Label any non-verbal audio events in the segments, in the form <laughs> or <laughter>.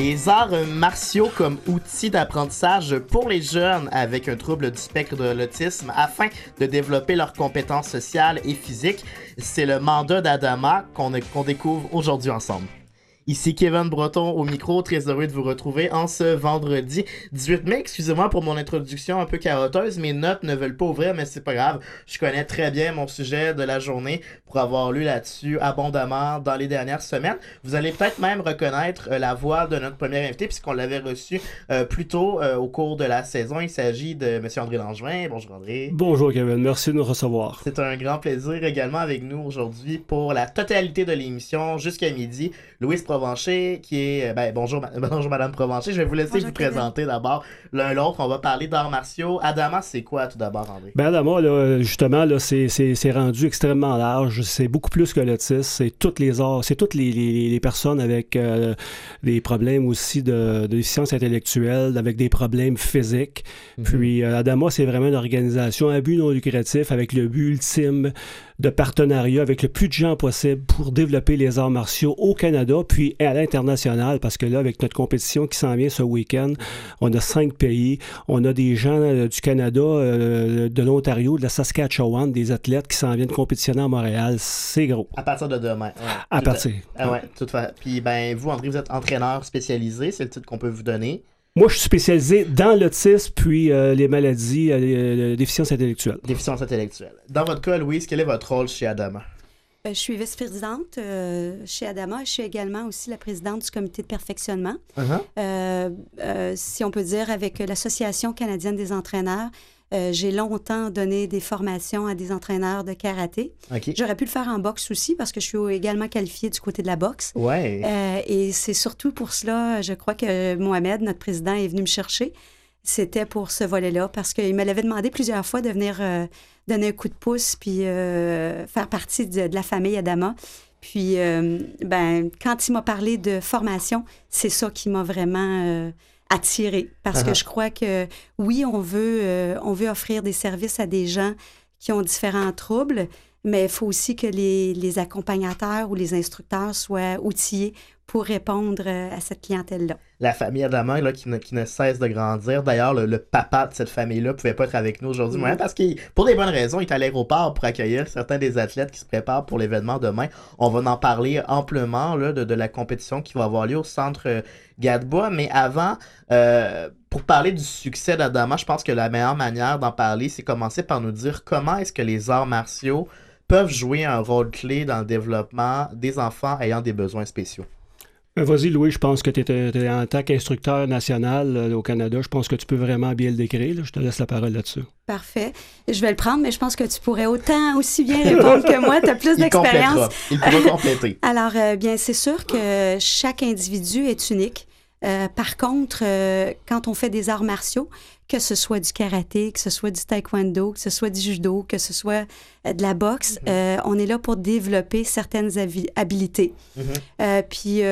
Les arts martiaux comme outil d'apprentissage pour les jeunes avec un trouble du spectre de l'autisme afin de développer leurs compétences sociales et physiques, c'est le mandat d'Adama qu'on qu'on découvre aujourd'hui ensemble. Ici Kevin Breton au micro, très heureux de vous retrouver en ce vendredi 18 mai. Excusez-moi pour mon introduction un peu caroteuse, mes notes ne veulent pas ouvrir, mais c'est pas grave. Je connais très bien mon sujet de la journée pour avoir lu là-dessus abondamment dans les dernières semaines. Vous allez peut-être même reconnaître euh, la voix de notre premier invité puisqu'on l'avait reçu euh, plus tôt euh, au cours de la saison. Il s'agit de M. André Langevin. Bonjour André. Bonjour Kevin, merci de nous recevoir. C'est un grand plaisir également avec nous aujourd'hui pour la totalité de l'émission jusqu'à midi. Louise Provencher, qui est. Ben, bonjour, <laughs> bonjour Madame Provencher. Je vais vous laisser vous présenter d'abord l'un l'autre. On va parler d'arts martiaux. Adama, c'est quoi tout d'abord, André? Ben, Adama, là, justement, là, c'est, rendu extrêmement large. C'est beaucoup plus que l'autisme. C'est toutes les arts, c'est toutes les, les, personnes avec euh, des problèmes aussi de, de, déficience intellectuelle, avec des problèmes physiques. Mm-hmm. Puis, euh, Adama, c'est vraiment une organisation à but non lucratif avec le but ultime de partenariat avec le plus de gens possible pour développer les arts martiaux au Canada, puis à l'international, parce que là, avec notre compétition qui s'en vient ce week-end, on a cinq pays, on a des gens euh, du Canada, euh, de l'Ontario, de la Saskatchewan, des athlètes qui s'en viennent compétitionner à Montréal. C'est gros. À partir de demain. à partir. Ah ouais, tout fait. Puis ben, vous, André, vous êtes entraîneur spécialisé, c'est le titre qu'on peut vous donner. Moi, je suis spécialisé dans l'autisme puis euh, les maladies, euh, les, déficiences intellectuelles. Déficience intellectuelle. Dans votre cas, Louise, quel est votre rôle chez Adama? Euh, je suis vice-présidente chez Adama. Je suis également aussi la présidente du comité de perfectionnement. Uh-huh. si on peut dire, avec l'Association canadienne des entraîneurs, euh, j'ai longtemps donné des formations à des entraîneurs de karaté. J'aurais pu le faire en boxe aussi parce que je suis également qualifiée du côté de la boxe. Ouais. Euh, et c'est surtout pour cela, je crois que Mohamed, notre président, est venu me chercher. C'était pour ce volet-là parce qu'il me l'avait demandé plusieurs fois de venir euh, donner un coup de pouce puis faire partie de, de, la famille Adama. Puis, ben, quand il m'a parlé de formation, c'est ça qui m'a vraiment attirer parce que uh-huh. je crois que oui, on veut, euh, on veut offrir des services à des gens qui ont différents troubles, mais il faut aussi que les, les, accompagnateurs ou les instructeurs soient outillés pour répondre euh, à cette clientèle-là. La famille Adama, là, qui, ne, qui ne cesse de grandir. D'ailleurs, le, papa de cette famille-là ne pouvait pas être avec nous aujourd'hui, mm. parce que pour des bonnes raisons, il est à l'aéroport pour accueillir certains des athlètes qui se préparent pour l'événement demain. On va en parler amplement là, de, de, la compétition qui va avoir lieu au centre euh, Gadebois. Mais avant, euh, pour parler du succès d'Adama, je pense que la meilleure manière d'en parler, c'est commencer par nous dire comment est-ce que les arts martiaux peuvent jouer un rôle clé dans le développement des enfants ayant des besoins spéciaux. Euh, vas-y, Louis, je pense que tu es, en tant qu'instructeur national euh, au Canada, je pense que tu peux vraiment bien le décrire. Je te laisse la parole là-dessus. Parfait. Je vais le prendre, mais je pense que tu pourrais autant aussi bien répondre que moi. Tu as plus <laughs> d'expérience. Il pourra compléter. <laughs> Alors, euh, bien, c'est sûr que chaque individu est unique. Par contre, quand on fait des arts martiaux, que ce soit du karaté, que ce soit du taekwondo, que ce soit du judo, que ce soit euh, de la boxe, mm-hmm. euh, on est là pour développer certaines habiletés. Mm-hmm. Euh, puis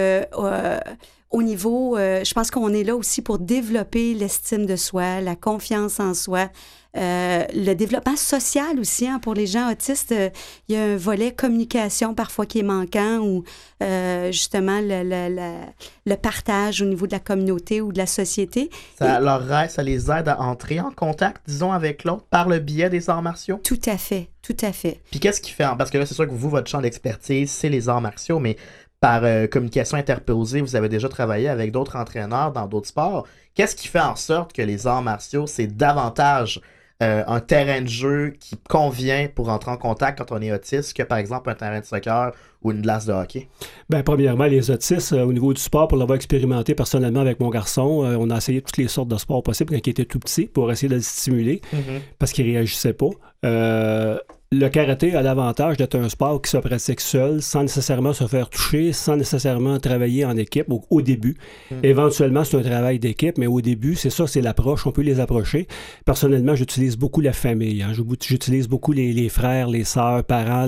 au niveau, je pense qu'on est là aussi pour développer l'estime de soi, la confiance en soi, euh, le développement social aussi, hein, pour les gens autistes, euh, il y a un volet communication parfois qui est manquant ou euh, justement le, partage au niveau de la communauté ou de la société. Ça, leur ça les aide à entrer en contact, disons, avec l'autre par le biais des arts martiaux? Tout à fait, tout à fait. Puis qu'est-ce qui fait, parce que là, c'est sûr que vous, votre champ d'expertise, c'est les arts martiaux, mais par communication interposée, vous avez déjà travaillé avec d'autres entraîneurs dans d'autres sports. Qu'est-ce qui fait en sorte que les arts martiaux, c'est davantage euh, un terrain de jeu qui convient pour entrer en contact quand on est autiste que par exemple un terrain de soccer ou une glace de hockey? Bien, premièrement, les autistes, euh, au niveau du sport, pour l'avoir expérimenté personnellement avec mon garçon, euh, on a essayé toutes les sortes de sports possibles quand il était tout petit pour essayer de le stimuler mm-hmm. parce qu'il réagissait pas. Le karaté a l'avantage d'être un sport qui se pratique seul, sans nécessairement se faire toucher, sans nécessairement travailler en équipe au, début. Hmm. Éventuellement, c'est un travail d'équipe, mais au début, c'est ça, c'est l'approche. On peut les approcher. Personnellement, j'utilise beaucoup la famille. Hein. J'utilise beaucoup les, frères, les sœurs, parents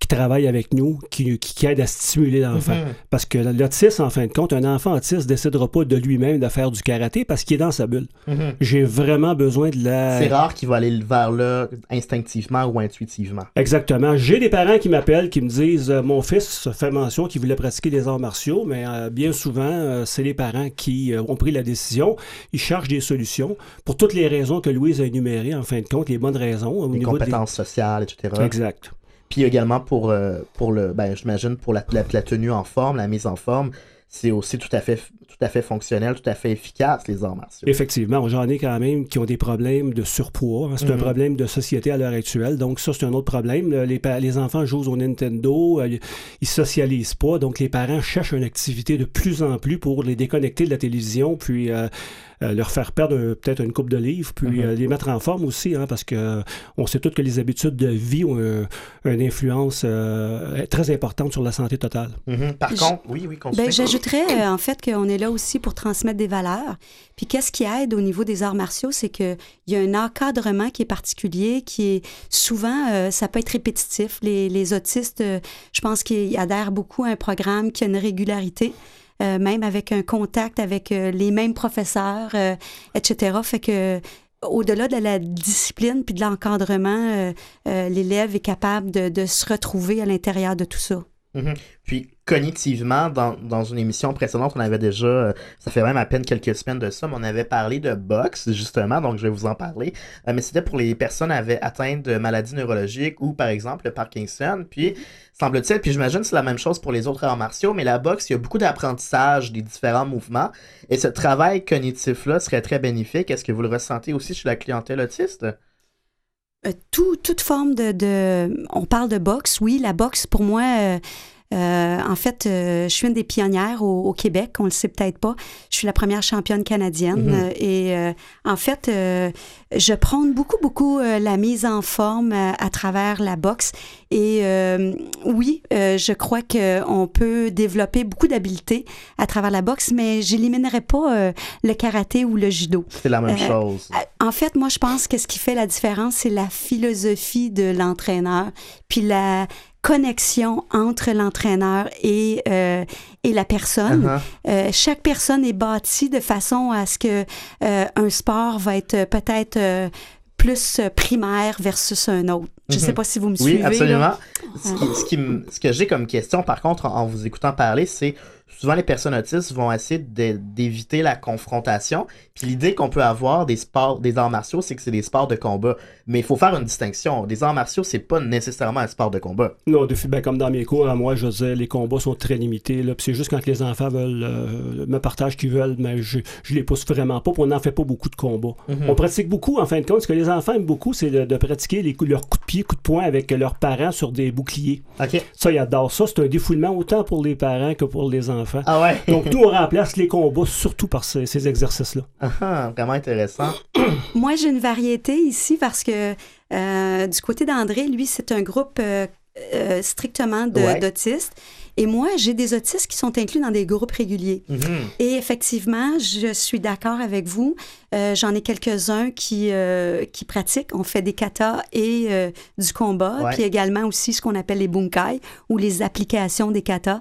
qui travaillent avec nous, qui, qui, aident à stimuler l'enfant. Hmm. Parce que l'autisme, en fin de compte, un enfant autiste ne décidera pas de lui-même de faire du karaté parce qu'il est dans sa bulle. Hmm. J'ai vraiment besoin de la... C'est rare qu'il va aller vers là instinctivement ou intuitivement Exactement. J'ai des parents qui m'appellent, qui me disent euh, Mon fils fait mention qu'il voulait pratiquer des arts martiaux, mais euh, bien souvent, euh, c'est les parents qui ont pris la décision. Ils cherchent des solutions pour toutes les raisons que Louise a énumérées, en fin de compte, les bonnes raisons. Au les compétences sociales, etc. Exact. Puis également pour, pour le, ben, j'imagine, pour la, la tenue en forme, la mise en forme, c'est aussi tout à fait tout à fait fonctionnel, tout à fait efficace, les arts martiaux. Effectivement, j'en ai quand même qui ont des problèmes de surpoids. Hein. C'est un mhm. problème de société à l'heure actuelle. Donc ça, c'est un autre problème. Les, les enfants jouent au Nintendo, euh, ils socialisent pas. Donc les parents cherchent une activité de plus en plus pour les déconnecter de la télévision, puis euh, euh, leur faire perdre peut-être une coupe de livres, puis mhm. les mettre en forme aussi, hein, parce que on sait tous que les habitudes de vie ont une influence très importante sur la santé totale. Mhm. Par contre, oui, oui, ben, J'ajouterais en fait qu'on est là aussi pour transmettre des valeurs. Puis qu'est-ce qui aide au niveau des arts martiaux, c'est qu'il y a un encadrement qui est particulier, qui est souvent, euh, ça peut être répétitif. Les, autistes, euh, je pense qu'ils adhèrent beaucoup à un programme qui a une régularité. Euh, même avec un contact avec les mêmes professeurs, etc. Fait que au-delà de la discipline puis de l'encadrement, l'élève est capable de, se retrouver à l'intérieur de tout ça. Mm-hmm. Puis cognitivement, dans, dans, une émission précédente, on avait déjà, euh, ça fait même à peine quelques semaines de ça, mais on avait parlé de boxe, justement, donc je vais vous en parler. Euh, mais c'était pour les personnes avaient atteintes de maladies neurologiques ou, par exemple, le Parkinson. Puis, semble-t-il, puis j'imagine c'est la même chose pour les autres arts martiaux, mais la boxe, il y a beaucoup d'apprentissage des différents mouvements. Et ce travail cognitif-là serait très bénéfique. Est-ce que vous le ressentez aussi chez la clientèle autiste? Euh, toute forme de, On parle de boxe, oui. La boxe, pour moi, euh, euh, en fait, je suis une des pionnières au, Québec, on le sait peut-être pas. Je suis la première championne canadienne mm-hmm. et en fait, je prône beaucoup, beaucoup la mise en forme à, travers la boxe. Et oui, je crois qu'on peut développer beaucoup d'habiletés à travers la boxe, mais j'éliminerai pas le karaté ou le judo. C'est la même chose. En fait, moi, je pense que ce qui fait la différence, c'est la philosophie de l'entraîneur, puis la connexion entre l'entraîneur et, euh, et la personne. Uh-huh. Euh, chaque personne est bâtie de façon à ce que euh, un sport va être peut-être plus primaire versus un autre. Je ne sais mm-hmm. pas si vous me suivez. Oui, absolument. Ce, qui, ce, que j'ai comme question, par contre, en vous écoutant parler, c'est souvent les personnes autistes vont essayer d'éviter la confrontation. Puis l'idée qu'on peut avoir des sports, des arts martiaux, c'est que c'est des sports de combat. Mais il faut faire une distinction. Des arts martiaux, c'est pas nécessairement un sport de combat. Non, de, ben, comme dans mes cours, à moi, je disais, les combats sont très limités. Là. Puis c'est juste quand les enfants veulent euh, me partagent qu'ils veulent, mais je, je les pousse vraiment pas. Puis on n'en fait pas beaucoup de combats. Mhm. On pratique beaucoup, en fin de compte. Ce que les enfants aiment beaucoup, c'est de, pratiquer les, leurs coups de pied, coups de poing avec leurs parents sur des boucliers. Ça, ils adorent ça. C'est un défoulement autant pour les parents que pour les enfants. Ah <laughs> Donc, nous, on remplace les combats surtout par ces, exercices-là. Ah, ah, vraiment intéressant. <coughs> Moi, j'ai une variété ici parce que euh, du côté d'André, lui, c'est un groupe euh, euh, strictement d'autistes. Et moi, j'ai des autistes qui sont inclus dans des groupes réguliers. Mhm. Et effectivement, je suis d'accord avec vous. J'en ai quelques-uns qui, qui pratiquent. On fait des katas et du combat, puis également aussi ce qu'on appelle les bunkai ou les applications des katas.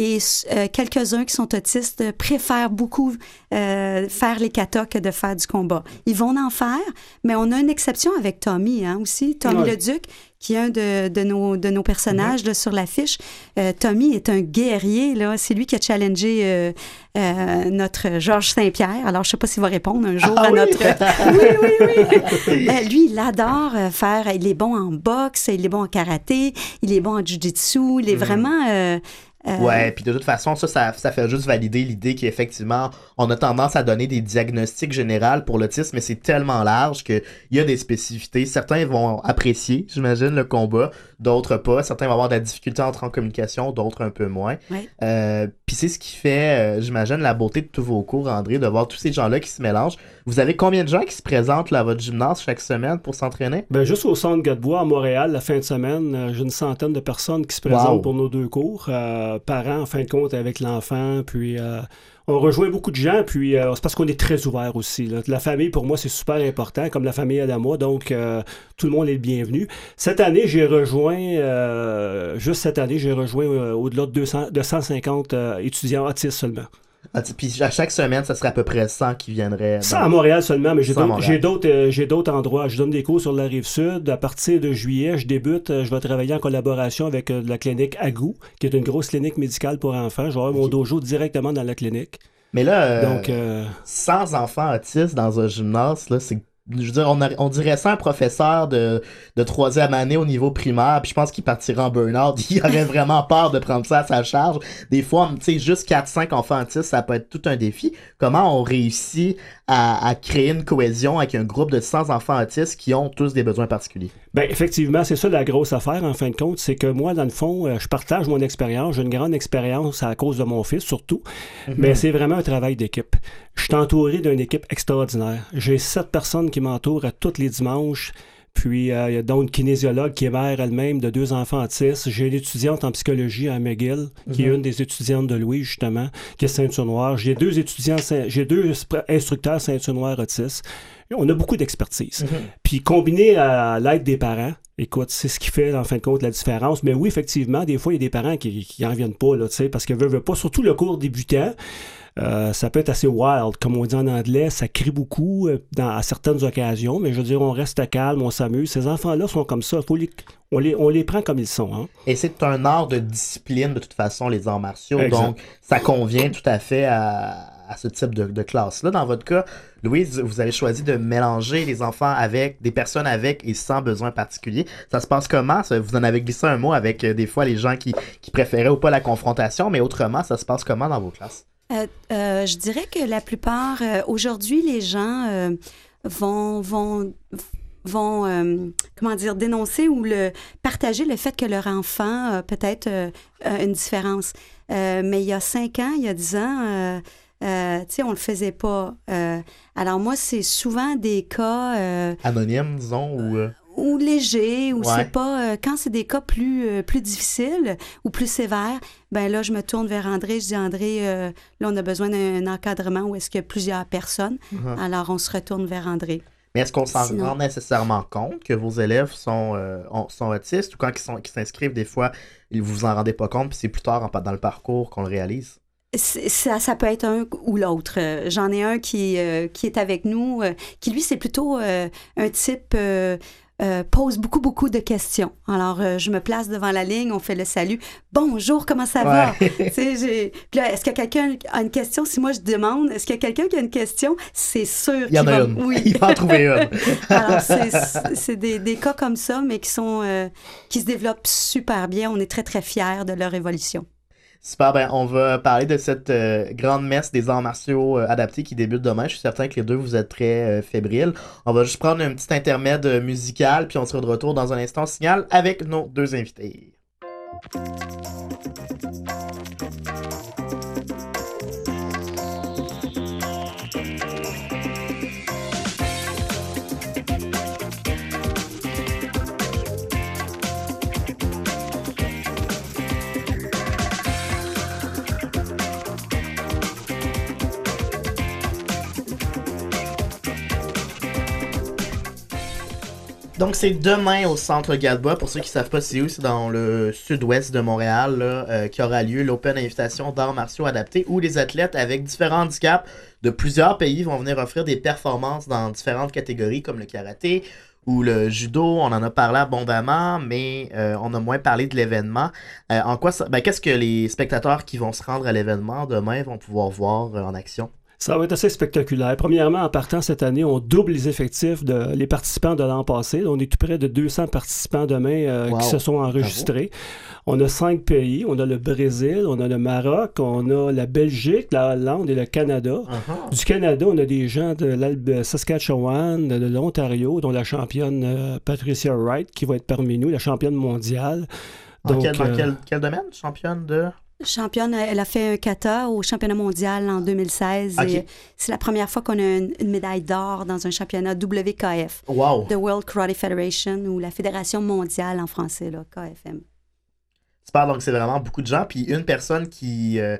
Et euh, quelques-uns qui sont autistes préfèrent beaucoup euh, faire les katas que de faire du combat. Ils vont en faire, mais on a une exception avec Tommy hein, aussi. Tommy le Duc, qui est un de, de, nos, de nos personnages là, sur l'affiche. Euh, Tommy est un guerrier. Là. C'est lui qui a challengé notre Georges Saint-Pierre. Alors, je ne sais pas s'il va répondre un jour ah à notre... <laughs> oui, oui, oui. lui, il adore faire... Il est bon en boxe, il est bon en karaté, il est bon en jiu-jitsu. Il est mm. vraiment Euh, Ouais, puis de toute façon, ça, ça, ça fait juste valider l'idée qu'effectivement, on a tendance à donner des diagnostics généraux pour l'autisme, mais c'est tellement large qu'il y a des spécificités. Certains vont apprécier, j'imagine, le combat, d'autres pas. Certains vont avoir de la difficulté à entrer en communication, d'autres un peu moins. Ouais. Euh, puis c'est ce qui fait, euh, j'imagine, la beauté de tous vos cours, André, de voir tous ces gens-là qui se mélangent. Vous avez combien de gens qui se présentent là, à votre gymnase chaque semaine pour s'entraîner? Ben, juste au centre Godebois à Montréal, la fin de semaine, euh, j'ai une centaine de personnes qui se présentent Wow. pour nos deux cours. Euh, parents, en fin de compte, avec l'enfant. Puis euh, on rejoint beaucoup de gens. Puis euh, c'est parce qu'on est très ouvert aussi. La famille, pour moi, c'est super important, comme la famille moi. Donc, euh, tout le monde est le bienvenu. Cette année, j'ai rejoint, juste cette année, j'ai rejoint au-delà de, 200, de 150 euh, étudiants autistes seulement. Ah, Puis à chaque semaine, ça serait à peu près 100 qui viendraient. Ça dans- à Montréal seulement, mais j'ai d'autres- euh, j'ai d'autres endroits. Je donne des cours sur la rive sud. À partir de juillet, je débute. euh, Je vais travailler en collaboration avec euh, la clinique Agou, qui est une grosse clinique médicale pour enfants. Je vais avoir mon dojo directement dans la clinique. Mais là, euh, Donc, 100 enfants autistes dans un gymnase, là, c'est. Je veux dire, on, dirait ça un professeur de, de troisième année au niveau primaire, puis je pense qu'il partirait en burn-out. <laughs> Il aurait vraiment peur de prendre ça à sa charge. Des fois, tu sais, juste 4-5 enfants ça peut être tout un défi. Comment on réussit à, à créer une cohésion avec un groupe de 100 enfants autistes qui ont tous des besoins particuliers? Ben, effectivement, c'est ça la grosse affaire, en fin de compte. C'est que moi, dans le fond, euh, je partage mon expérience. J'ai une grande expérience à cause de mon fils, surtout. Mais c'est vraiment un travail d'équipe. Je suis entouré d'une équipe extraordinaire. J'ai sept personnes qui m'entourent à tous les dimanches. Puis, euh, il y a donc une kinésiologue qui est mère elle-même de deux enfants autistes. J'ai une étudiante en psychologie à McGill, qui est Mhm. une des étudiantes de Louis, justement, qui est ceinture noire. J'ai deux étudiants, j'ai deux instructeurs ceinture noire autistes. On a beaucoup d'expertise. Puis combiné à l'aide des parents, écoute, c'est ce qui fait en fin de compte la différence. Mais oui, effectivement, des fois, il y a des parents qui qui en viennent pas, là, tu sais, parce qu'ils veulent, veulent pas, surtout le cours débutant. euh, ça peut être assez wild, comme on dit en anglais, ça crie beaucoup euh, dans, à certaines occasions, mais je veux dire, on reste calme, on s'amuse. Ces enfants-là sont comme ça, faut les, on, les, on les prend comme ils sont. Hein? Et c'est un art de discipline, de toute façon, les arts martiaux. Exact. Donc, ça convient tout à fait à, à ce type de, classe-là. Dans votre cas, Louise, vous avez choisi de mélanger les enfants avec des personnes avec et sans besoins particuliers. Ça se passe comment? Vous en avez glissé un mot avec euh, des fois les gens qui, qui préféraient ou pas la confrontation, mais autrement, ça se passe comment dans vos classes? Euh, euh, je dirais que la plupart, aujourd'hui, les gens vont, vont, vont comment dire, dénoncer ou le, partager le fait que leur enfant a peut-être une différence. Mais il y a cinq ans, il y a dix ans, euh, euh, tu sais, on le faisait pas. Euh, alors moi, c'est souvent des cas euh, Anonyme, disons, ou... euh, ou légers, ou Ouais. c'est pas... euh, quand c'est des cas plus, euh, plus difficiles ou plus sévères, ben là, je me tourne vers André, je dis, André, euh, là, on a besoin d'un encadrement où est-ce qu'il y a plusieurs personnes. Mhm. Alors, on se retourne vers André. Mais est-ce qu'on s'en Sinon- rend nécessairement compte que vos élèves sont, euh, ont- sont autistes ou quand ils s'inscrivent, des fois, ils vous en rendez pas compte, puis c'est plus tard en- dans le parcours qu'on le réalise? Ça, ça peut être un ou l'autre. Euh, J'en ai un qui, euh, qui est avec nous, euh, qui lui, c'est plutôt euh, un type euh, pose beaucoup, beaucoup de questions. Alors, euh, je me place devant la ligne, on fait le salut. Bonjour, comment ça va? Ouais. <laughs> Puis là, est-ce que quelqu'un a une question? Si moi je demande, est-ce qu'il y a quelqu'un qui a une question? C'est sûr Il y en a va- une. Oui. <laughs> Il va en trouver une. <laughs> Alors, c'est- c'est des, des cas comme ça, mais qui sont euh, qui se développent super bien. On est très, très fiers de leur évolution. Super, ben on va parler de cette euh, grande messe des arts martiaux euh, adaptés qui débute demain. Je suis certain que les deux vous êtes très euh, fébriles. On va juste prendre un petit intermède musical, puis on sera de retour dans un instant signal avec nos deux invités. Donc c'est demain au centre Galba. Pour ceux qui savent pas c'est où, c'est dans le sud-ouest de Montréal là, euh, qui aura lieu l'Open Invitation d'arts martiaux adaptés où les athlètes avec différents handicaps de plusieurs pays vont venir offrir des performances dans différentes catégories comme le karaté ou le judo. On en a parlé abondamment, mais euh, on a moins parlé de l'événement. Euh, en quoi ça- ben, qu'est-ce que les spectateurs qui vont se rendre à l'événement demain vont pouvoir voir en action? Ça va être assez spectaculaire. Premièrement, en partant cette année, on double les effectifs de les participants de l'an passé. On est tout près de 200 participants demain euh, qui se sont enregistrés. On a cinq pays. On a le Brésil, on a le Maroc, on a la Belgique, la Hollande et le Canada. Uh-huh. Du Canada, on a des gens de Saskatchewan, de l'Ontario, dont la championne euh, Patricia Wright qui va être parmi nous, la championne mondiale. dans euh, quel domaine? Championne de... Championne, elle a fait un kata au championnat mondial en 2016. C'est la première fois qu'on a une, médaille d'or dans un championnat WKF. Wow. The World Karate Federation ou la Fédération mondiale en français, là, KFM. Super, donc c'est vraiment beaucoup de gens. Puis une personne qui, euh,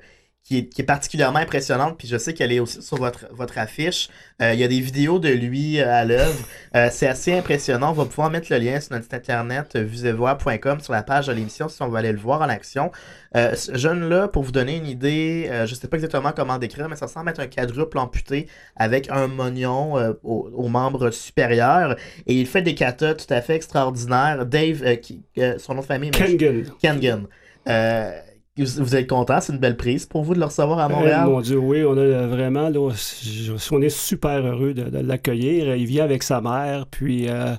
qui est, particulièrement impressionnante, puis je sais qu'elle est aussi sur votre, votre affiche. Euh, il y a des vidéos de lui euh, à l'œuvre. Euh, c'est assez impressionnant. On va pouvoir mettre le lien sur notre site internet vusevoir.com sur la page de l'émission si on veut aller le voir en action. ce jeune-là, pour vous donner une idée, je ne sais pas exactement comment décrire, mais ça semble être un quadruple amputé avec un mognon aux membres supérieurs. Et il fait des katas tout à fait extraordinaires. Dave, qui, son nom de famille... Kengan. Kengan. Vous êtes content, c'est une belle prise pour vous de le recevoir à eh, Montréal? mon Dieu, oui, on a vraiment, là, on est super heureux de, l'accueillir. Il vient avec sa mère, puis euh,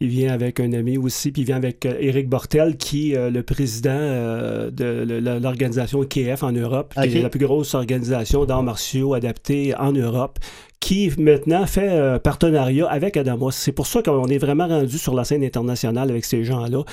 il vient avec un ami aussi, puis il vient avec euh, Éric Bortel, qui est euh, le président de l'organisation KF en Europe, qui est la plus grosse organisation d'arts martiaux adaptés en Europe, qui maintenant fait euh, partenariat avec Adamos. C'est pour ça qu'on est vraiment rendu sur la scène internationale avec ces gens-là.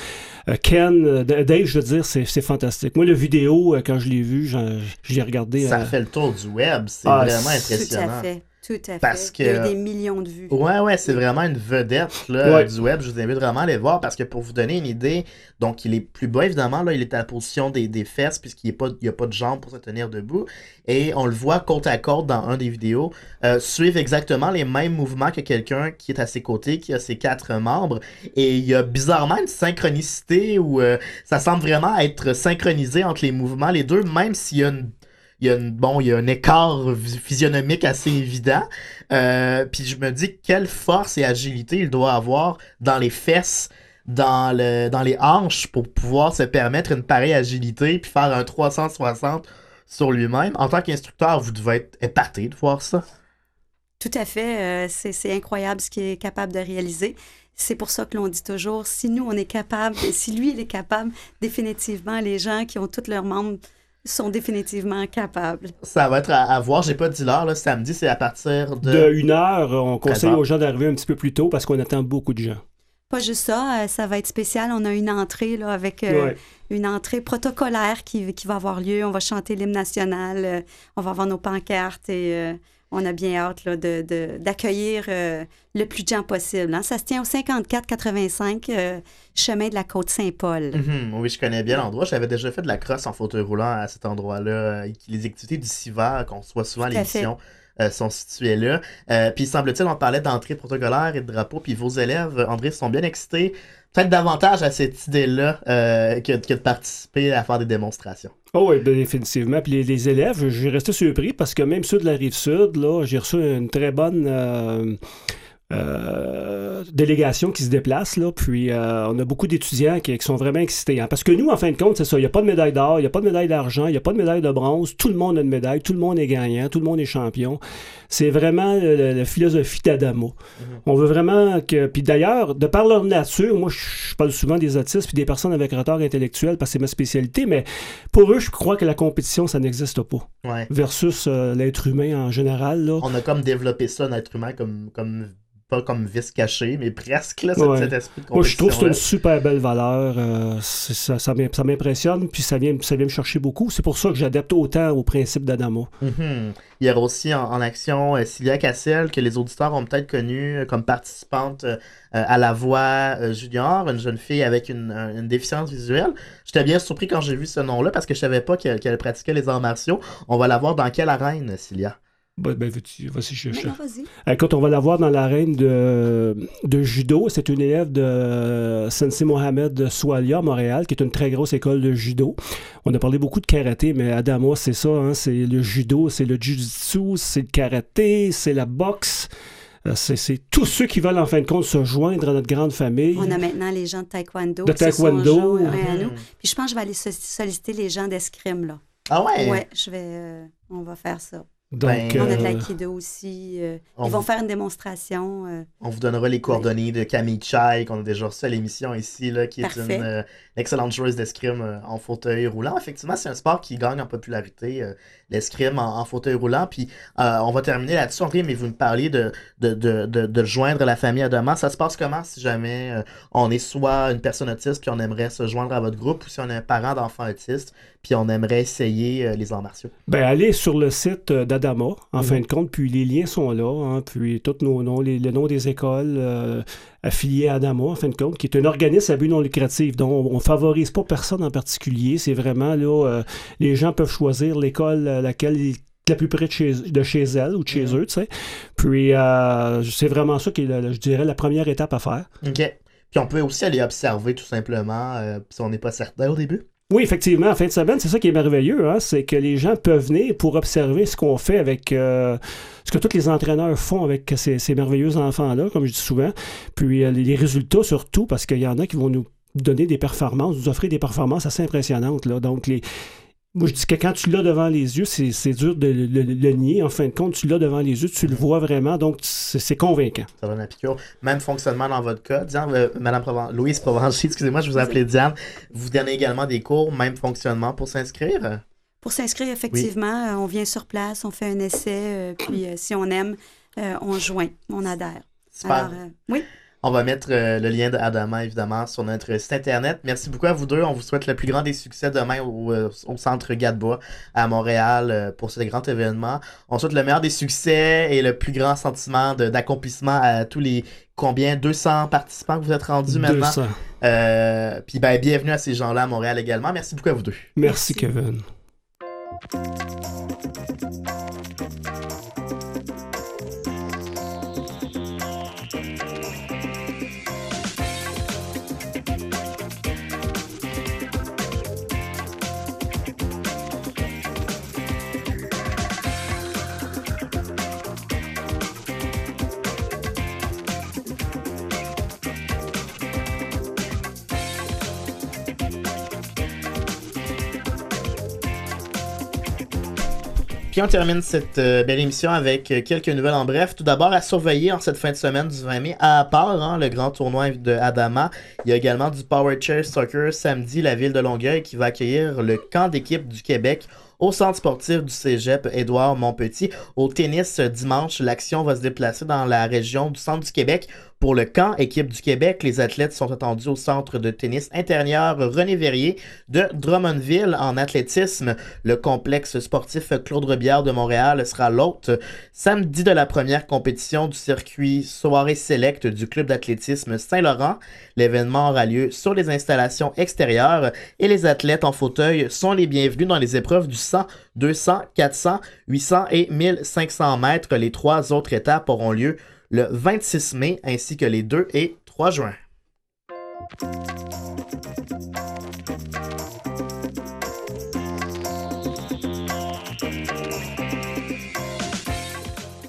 Euh, Ken, euh, Dave, je veux dire, c'est fantastique. Moi, la vidéo, quand je l'ai vu, je l'ai regardé. Ça fait le tour du web. C'est ah, vraiment impressionnant. Tout à fait. Tout à parce fait. Il y a eu des millions de vues. Ouais, ouais, c'est vraiment une vedette là, du web. Je vous invite vraiment à aller voir parce que pour vous donner une idée, donc il est plus bas évidemment, là, il est à la position des, des fesses puisqu'il n'y a, a, pas de jambes pour se tenir debout. Et on le voit côte à côte dans un des vidéos, euh, suivre exactement les mêmes mouvements que quelqu'un qui est à ses côtés, qui a ses quatre membres. Et il y a bizarrement une synchronicité où euh, ça semble vraiment être synchronisé entre les mouvements, les deux, même s'il y a une il y a bon, il y a un écart physionomique assez évident. Euh, puis je me dis quelle force et agilité il doit avoir dans les fesses, dans, le, dans les hanches pour pouvoir se permettre une pareille agilité puis faire un 360 sur lui-même. En tant qu'instructeur, vous devez être épaté de voir ça. Tout à fait. Euh, c'est incroyable ce qu'il est capable de réaliser. C'est pour ça que l'on dit toujours, si nous, on est capable, si lui, il est capable, définitivement, les gens qui ont tous leurs membres sont définitivement capables. Ça va être à, voir. J'ai pas dit l'heure. Samedi, c'est à partir de. De une heure. On conseille aux gens d'arriver un petit peu plus tôt parce qu'on attend beaucoup de gens. Pas juste ça, euh, ça va être spécial. On a une entrée là, avec euh, une entrée protocolaire qui, qui, va avoir lieu. On va chanter l'hymne national, euh, on va avoir nos pancartes et on a bien hâte d'accueillir euh, le plus de gens possible. Hein. Ça se tient au 54-85 euh, chemin de la Côte-Saint-Paul. Mhm. oui, je connais bien l'endroit. J'avais déjà fait de la crosse en fauteuil roulant à cet endroit-là. Euh, les activités du CIVA, qu'on soit souvent à l'émission, sont situées là. puis semble-t-il, on parlait d'entrée protocolaire et de drapeau. Puis vos élèves, André, sont bien excités peut-être davantage à cette idée-là euh, que, de participer à faire des démonstrations. Oh oui, ben, définitivement. Puis les, élèves, j'ai resté surpris parce que même ceux de la rive sud, là, j'ai reçu une très bonne. Euh, euh, délégation qui se déplace, là, puis euh, on a beaucoup d'étudiants qui, sont vraiment excités. Hein. parce que nous, en fin de compte, c'est ça, il n'y a pas de médaille d'or, il n'y a pas de médaille d'argent, il n'y a pas de médaille de bronze, tout le monde a une médaille, tout le monde est gagnant, tout le monde est champion. C'est vraiment la, philosophie d'Adamo. Mm-hmm. On veut vraiment que... Puis d'ailleurs, de par leur nature, moi, je parle souvent des autistes puis des personnes avec retard intellectuel parce que c'est ma spécialité, mais pour eux, je crois que la compétition, ça n'existe pas. Versus euh, l'être humain en général. Là. On a comme développé ça, l'être humain, comme... comme pas comme vice caché, mais presque, là, cet, esprit de Moi, je trouve que c'est une super belle valeur. Euh, ça, ça m'impressionne, puis ça vient, ça vient me chercher beaucoup. C'est pour ça que j'adapte autant au principe d'Adamo. Mm-hmm. Il y a aussi en, action euh, Sylvia Cassel, que les auditeurs ont peut-être connue euh, comme participante à la voix junior, une jeune fille avec une, déficience visuelle. J'étais bien surpris quand j'ai vu ce nom-là, parce que je savais pas qu'elle pratiquait les arts martiaux. On va la voir dans quelle arène, Sylvia? Ben, ben vas-y, chercher. Quand on va la voir dans l'arène de, de judo, c'est une élève de Sensei Mohamed Soualia, Montréal, qui est une très grosse école de judo. On a parlé beaucoup de karaté, mais Adama, c'est ça, hein, c'est le judo, c'est le jiu-jitsu, c'est le karaté, c'est la boxe. Euh, c'est tous ceux qui veulent en fin de compte se joindre à notre grande famille. On a maintenant les gens de taekwondo. De taekwondo. Puis je pense que je vais aller solliciter les gens d'escrime, là. Ah ouais? Ouais, je vais, euh, on va faire ça. Donc, Ben, On a de euh, l'aïkido aussi. euh, ils vont vous- faire une démonstration. euh, On vous donnera les coordonnées de Camille Chai, qu'on a déjà reçu à l'émission ici, là, qui est une euh, excellente joueuse d'escrime euh, en fauteuil roulant. Effectivement, c'est un sport qui gagne en popularité, euh, l'escrime en, en fauteuil roulant. Puis euh, on va terminer là-dessus, Henri, mais vous me parliez de, de, de, de, de joindre la famille à demain. Ça se passe comment si jamais euh, on est soit une personne autiste, puis on aimerait se joindre à votre groupe, ou si on est un parent d'enfant autiste, puis on aimerait essayer euh, les arts martiaux? Ben, allez sur le site d'Adama, en Mhm. fin de compte, puis les liens sont là, hein, puis tous nos noms, les, le nom des écoles euh, affiliées à Adama, en fin de compte, qui est un organisme à but non lucratif. Donc, on, on favorise pas personne en particulier. C'est vraiment là, euh, les gens peuvent choisir l'école à laquelle ils la plus près de chez, de chez elle ou de chez eux, tu sais. Puis, euh, c'est vraiment ça qui est, je dirais, la première étape à faire. OK. Puis on peut aussi aller observer tout simplement, euh, si on n'est pas certain au début. Oui, effectivement, en fin de semaine, c'est ça qui est merveilleux, hein, c'est que les gens peuvent venir pour observer ce qu'on fait avec euh, ce que tous les entraîneurs font avec ces, merveilleux enfants-là, comme je dis souvent, puis euh, les résultats surtout, parce qu'il y en a qui vont nous donner des performances, nous offrir des performances assez impressionnantes. Là. Donc, les... moi, je dis que quand tu l'as devant les yeux, c'est c'est dur de le, le- le nier. En fin de compte, tu l'as devant les yeux, tu le vois vraiment, donc c'est convaincant. Ça donne la piqûre. Même fonctionnement dans votre cas. Diane, euh, Madame Proven- Louise Provencher, excusez-moi, je vous appelais Diane. Vous donnez également des cours, même fonctionnement pour s'inscrire? Pour s'inscrire, effectivement, euh, on vient sur place, on fait un essai, euh, puis euh, si on aime, euh, on joint, on adhère. Super. Alors, euh, oui, On va mettre euh, le lien d'Adama, évidemment, sur notre site internet. Merci beaucoup à vous deux. On vous souhaite le plus grand des succès demain au, euh, au centre Gadebois à Montréal euh, pour ce grand événement. On souhaite le meilleur des succès et le plus grand sentiment de- d'accomplissement à tous les combien? 200 participants que vous êtes rendus maintenant? 200. Euh, Puis ben, bienvenue à ces gens-là à Montréal également. Merci beaucoup à vous deux. Merci, Merci. Kevin. Puis on termine cette euh, belle émission avec euh, quelques nouvelles en bref. Tout d'abord, à surveiller en cette fin de semaine du 20 mai, à part hein, le grand tournoi de Adama, il y a également du Power Chair Soccer samedi, la ville de Longueuil qui va accueillir le camp d'équipe du Québec au centre sportif du Cégep Édouard Montpetit. Au tennis, euh, dimanche, l'action va se déplacer dans la région du centre du Québec pour le camp équipe du Québec. Les athlètes sont attendus au centre de tennis intérieur René Verrier de Drummondville en athlétisme. Le complexe sportif Claude Rebière de Montréal sera l'hôte samedi de la première compétition du circuit soirée select du club d'athlétisme Saint-Laurent. L'événement aura lieu sur les installations extérieures et les athlètes en fauteuil sont les bienvenus dans les épreuves du 100, 200, 400, 800 et 1500 mètres. Les trois autres étapes auront lieu le 26 mai ainsi que les 2 et 3 juin.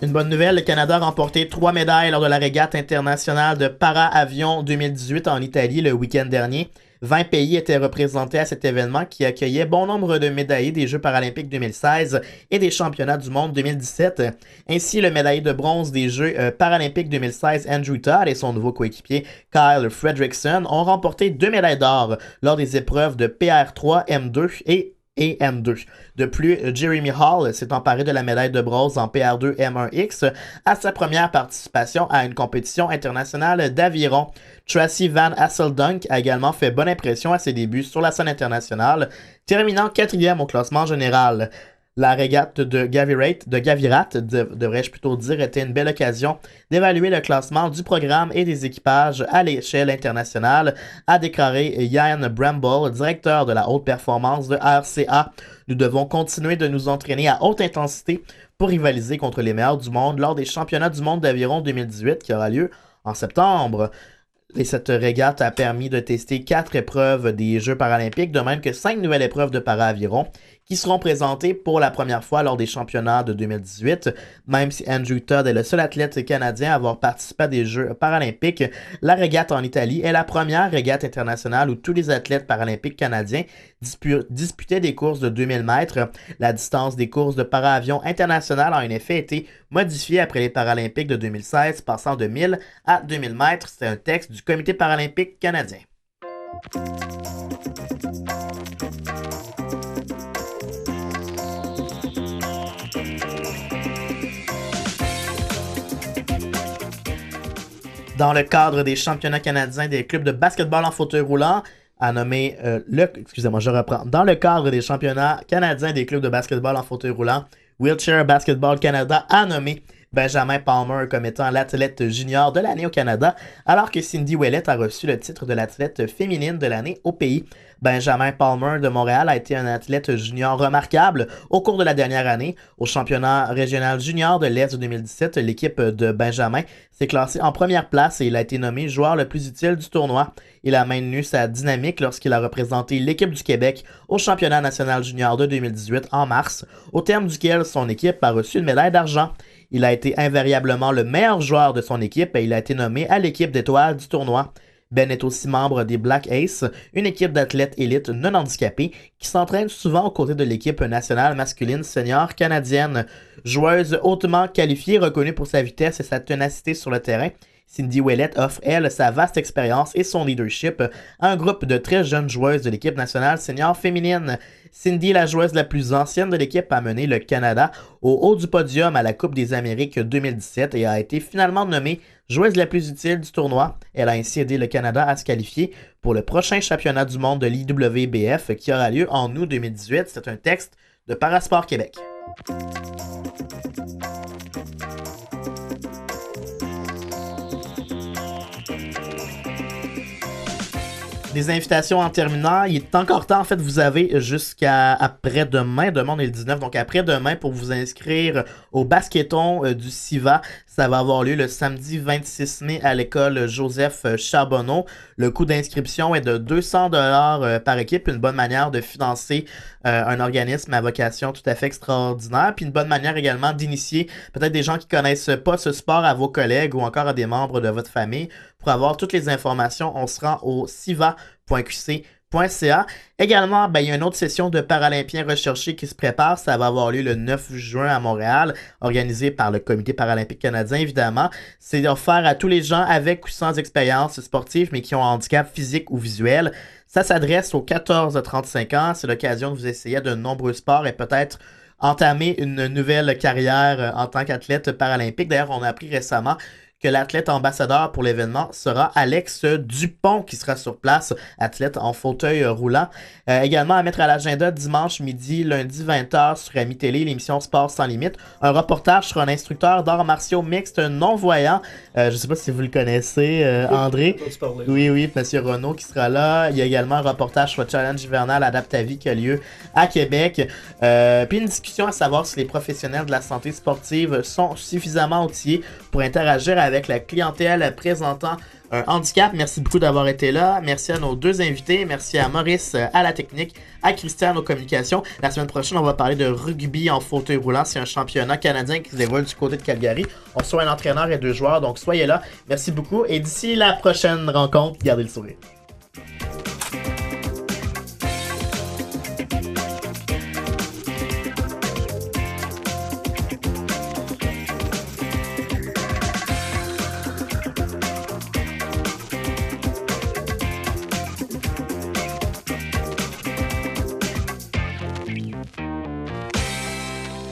Une bonne nouvelle, le Canada a remporté trois médailles lors de la régate internationale de para-avion 2018 en Italie le week-end dernier. 20 pays étaient représentés à cet événement qui accueillait bon nombre de médaillés des Jeux paralympiques 2016 et des championnats du monde 2017. Ainsi, le médaillé de bronze des Jeux euh, paralympiques 2016, Andrew Todd et son nouveau coéquipier Kyle Fredrickson ont remporté deux médailles d'or lors des épreuves de PR3, M2 et et M2. De plus, Jeremy Hall s'est emparé de la médaille de bronze en PR2 M1X à sa première participation à une compétition internationale d'aviron. Tracy Van Hasseldunk a également fait bonne impression à ses débuts sur la scène internationale, terminant quatrième au classement général. La régate de Gavirat, de Gavirat de- devrais-je plutôt dire, était une belle occasion d'évaluer le classement du programme et des équipages à l'échelle internationale, a déclaré Yann Bramble, directeur de la haute performance de RCA. Nous devons continuer de nous entraîner à haute intensité pour rivaliser contre les meilleurs du monde lors des championnats du monde d'aviron 2018 qui aura lieu en septembre. Et cette régate a permis de tester quatre épreuves des Jeux paralympiques, de même que cinq nouvelles épreuves de para-aviron qui seront présentés pour la première fois lors des championnats de 2018. Même si Andrew Todd est le seul athlète canadien à avoir participé à des Jeux paralympiques, la régate en Italie est la première régate internationale où tous les athlètes paralympiques canadiens disputaient des courses de 2000 mètres. La distance des courses de para-avion internationales a en effet été modifiée après les Paralympiques de 2016, passant de 1000 à 2000 mètres. C'est un texte du Comité paralympique canadien. Dans le cadre des championnats canadiens des clubs de basketball en fauteuil roulant, a nommé euh, le. Excusez-moi, je reprends. Dans le cadre des championnats canadiens des clubs de basketball en fauteuil roulant, Wheelchair Basketball Canada a nommé Benjamin Palmer comme étant l'athlète junior de l'année au Canada, alors que Cindy Ouellet a reçu le titre de l'athlète féminine de l'année au pays. Benjamin Palmer de Montréal a été un athlète junior remarquable au cours de la dernière année. Au championnat régional junior de l'Est de 2017, l'équipe de Benjamin s'est classée en première place et il a été nommé joueur le plus utile du tournoi. Il a maintenu sa dynamique lorsqu'il a représenté l'équipe du Québec au championnat national junior de 2018 en mars, au terme duquel son équipe a reçu une médaille d'argent. Il a été invariablement le meilleur joueur de son équipe et il a été nommé à l'équipe d'étoiles du tournoi. Ben est aussi membre des Black Ace, une équipe d'athlètes élites non handicapés qui s'entraîne souvent aux côtés de l'équipe nationale masculine senior canadienne. Joueuse hautement qualifiée, reconnue pour sa vitesse et sa ténacité sur le terrain, Cindy Ouellet offre, elle, sa vaste expérience et son leadership à un groupe de très jeunes joueuses de l'équipe nationale senior féminine. Cindy, la joueuse la plus ancienne de l'équipe, a mené le Canada au haut du podium à la Coupe des Amériques 2017 et a été finalement nommée joueuse la plus utile du tournoi. Elle a ainsi aidé le Canada à se qualifier pour le prochain championnat du monde de l'IWBF qui aura lieu en août 2018. C'est un texte de Parasport Québec. Des invitations en terminant. Il est encore temps. En fait, vous avez jusqu'à après-demain. Demain, on est le 19. Donc, après-demain, pour vous inscrire au basketon euh, du SIVA. Ça va avoir lieu le samedi 26 mai à l'école Joseph Charbonneau. Le coût d'inscription est de 200 dollars euh, par équipe. Une bonne manière de financer euh, un organisme à vocation tout à fait extraordinaire. Puis une bonne manière également d'initier peut-être des gens qui connaissent pas ce sport à vos collègues ou encore à des membres de votre famille. Pour avoir toutes les informations, on se rend au siva.qc Également, ben, il y a une autre session de Paralympiens recherchés qui se prépare. Ça va avoir lieu le 9 juin à Montréal, organisé par le Comité paralympique canadien, évidemment. C'est offert à tous les gens avec ou sans expérience sportive, mais qui ont un handicap physique ou visuel. Ça s'adresse aux 14 à 35 ans. C'est l'occasion de vous essayer de nombreux sports et peut-être entamer une nouvelle carrière en tant qu'athlète paralympique. D'ailleurs, on a appris récemment que l'athlète ambassadeur pour l'événement sera Alex Dupont qui sera sur place, athlète en fauteuil roulant. Euh, également à mettre à l'agenda dimanche midi, lundi 20h sur Ami Télé, l'émission Sport sans limite. Un reportage sur un instructeur d'arts martiaux mixte non-voyant. Euh, je ne sais pas si vous le connaissez, euh, André. Oui, oui, Monsieur Renault qui sera là. Il y a également un reportage sur le challenge hivernal Adaptavie qui a lieu à Québec. puis une discussion à savoir si les professionnels de la santé sportive sont suffisamment outillés pour interagir avec avec la clientèle présentant un handicap. Merci beaucoup d'avoir été là. Merci à nos deux invités. Merci à Maurice euh, à la technique, à Christian aux communications. La semaine prochaine, on va parler de rugby en fauteuil roulant. C'est un championnat canadien qui se déroule du côté de Calgary. On reçoit un entraîneur et deux joueurs, donc soyez là. Merci beaucoup. Et d'ici la prochaine rencontre, gardez le sourire.